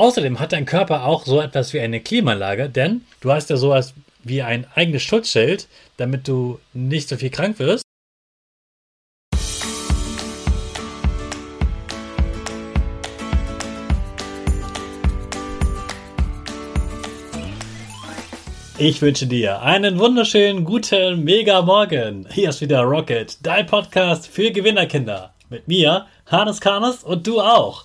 Außerdem hat dein Körper auch so etwas wie eine Klimaanlage, denn du hast ja sowas wie ein eigenes Schutzschild, damit du nicht so viel krank wirst. Ich wünsche dir einen wunderschönen guten Mega Morgen. Hier ist wieder Rocket, dein Podcast für Gewinnerkinder. Mit mir, Hannes Karnes und du auch.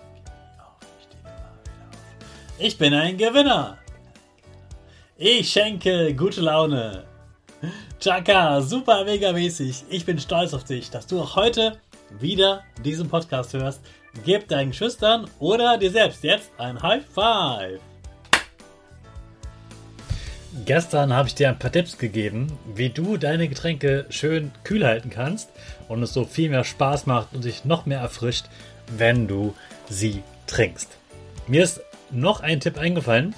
Ich bin ein Gewinner. Ich schenke gute Laune. Chaka, super mega mäßig. Ich bin stolz auf dich, dass du auch heute wieder diesen Podcast hörst. Gib deinen Schüchtern oder dir selbst jetzt ein High Five. Gestern habe ich dir ein paar Tipps gegeben, wie du deine Getränke schön kühl halten kannst und es so viel mehr Spaß macht und sich noch mehr erfrischt, wenn du sie trinkst. Mir ist noch ein Tipp eingefallen,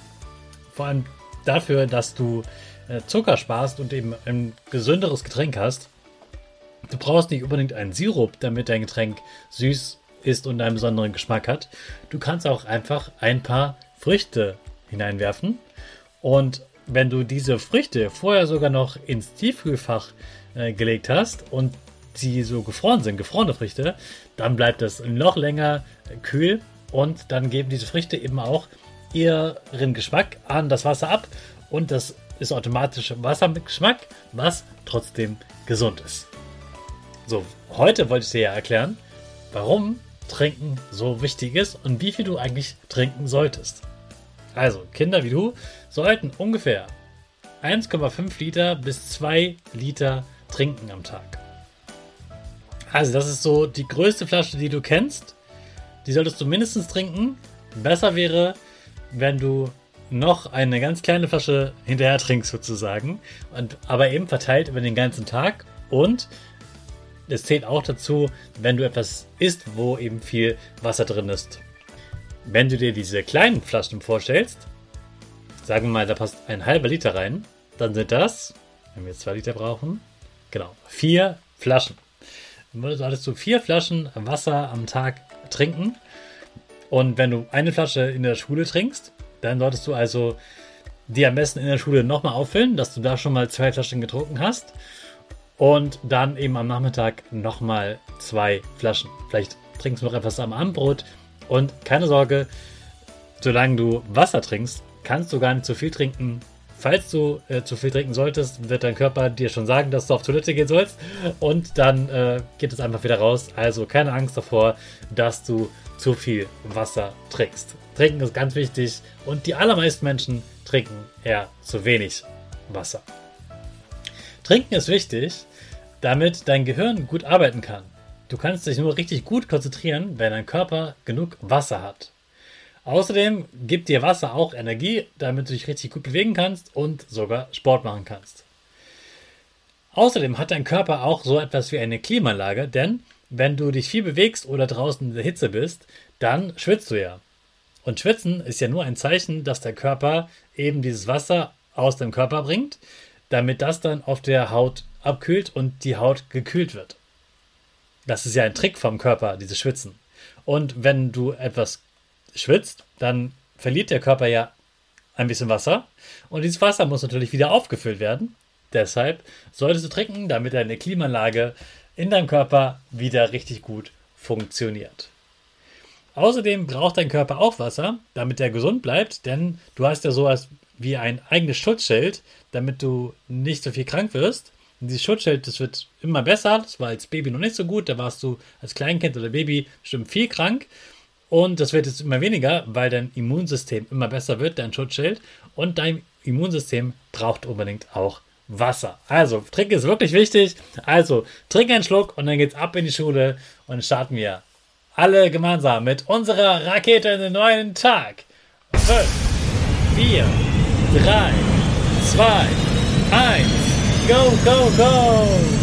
vor allem dafür, dass du äh, Zucker sparst und eben ein gesünderes Getränk hast. Du brauchst nicht unbedingt einen Sirup, damit dein Getränk süß ist und einen besonderen Geschmack hat. Du kannst auch einfach ein paar Früchte hineinwerfen. Und wenn du diese Früchte vorher sogar noch ins Tiefkühlfach äh, gelegt hast und sie so gefroren sind, gefrorene Früchte, dann bleibt das noch länger kühl und dann geben diese Früchte eben auch ihren Geschmack an das Wasser ab und das ist automatisch Wasser mit Geschmack, was trotzdem gesund ist. So, heute wollte ich dir ja erklären, warum Trinken so wichtig ist und wie viel du eigentlich trinken solltest. Also, Kinder wie du sollten ungefähr 1,5 Liter bis 2 Liter trinken am Tag. Also, das ist so die größte Flasche, die du kennst. Die solltest du mindestens trinken. Besser wäre, wenn du noch eine ganz kleine Flasche hinterher trinkst sozusagen. Und, aber eben verteilt über den ganzen Tag. Und es zählt auch dazu, wenn du etwas isst, wo eben viel Wasser drin ist. Wenn du dir diese kleinen Flaschen vorstellst, sagen wir mal, da passt ein halber Liter rein, dann sind das, wenn wir zwei Liter brauchen, genau, vier Flaschen. Dann solltest du vier Flaschen Wasser am Tag trinken. Und wenn du eine Flasche in der Schule trinkst, dann solltest du also die am besten in der Schule nochmal auffüllen, dass du da schon mal zwei Flaschen getrunken hast. Und dann eben am Nachmittag nochmal zwei Flaschen. Vielleicht trinkst du noch etwas am Abendbrot. Und keine Sorge, solange du Wasser trinkst, kannst du gar nicht zu viel trinken. Falls du äh, zu viel trinken solltest, wird dein Körper dir schon sagen, dass du auf Toilette gehen sollst. Und dann äh, geht es einfach wieder raus. Also keine Angst davor, dass du zu viel Wasser trinkst. Trinken ist ganz wichtig und die allermeisten Menschen trinken eher zu wenig Wasser. Trinken ist wichtig, damit dein Gehirn gut arbeiten kann. Du kannst dich nur richtig gut konzentrieren, wenn dein Körper genug Wasser hat. Außerdem gibt dir Wasser auch Energie, damit du dich richtig gut bewegen kannst und sogar Sport machen kannst. Außerdem hat dein Körper auch so etwas wie eine Klimaanlage, denn wenn du dich viel bewegst oder draußen in der Hitze bist, dann schwitzt du ja. Und Schwitzen ist ja nur ein Zeichen, dass der Körper eben dieses Wasser aus dem Körper bringt, damit das dann auf der Haut abkühlt und die Haut gekühlt wird. Das ist ja ein Trick vom Körper, dieses Schwitzen. Und wenn du etwas schwitzt, dann verliert der Körper ja ein bisschen Wasser und dieses Wasser muss natürlich wieder aufgefüllt werden. Deshalb solltest du trinken, damit deine Klimaanlage in deinem Körper wieder richtig gut funktioniert. Außerdem braucht dein Körper auch Wasser, damit er gesund bleibt, denn du hast ja sowas wie ein eigenes Schutzschild, damit du nicht so viel krank wirst. Und dieses Schutzschild, das wird immer besser. Das war als Baby noch nicht so gut. Da warst du als Kleinkind oder Baby bestimmt viel krank. Und das wird jetzt immer weniger, weil dein Immunsystem immer besser wird, dein Schutzschild. Und dein Immunsystem braucht unbedingt auch Wasser. Also, Trick ist wirklich wichtig. Also, trink einen Schluck und dann geht's ab in die Schule und starten wir alle gemeinsam mit unserer Rakete in den neuen Tag. 5, 4, 3, 2, 1, go, go, go!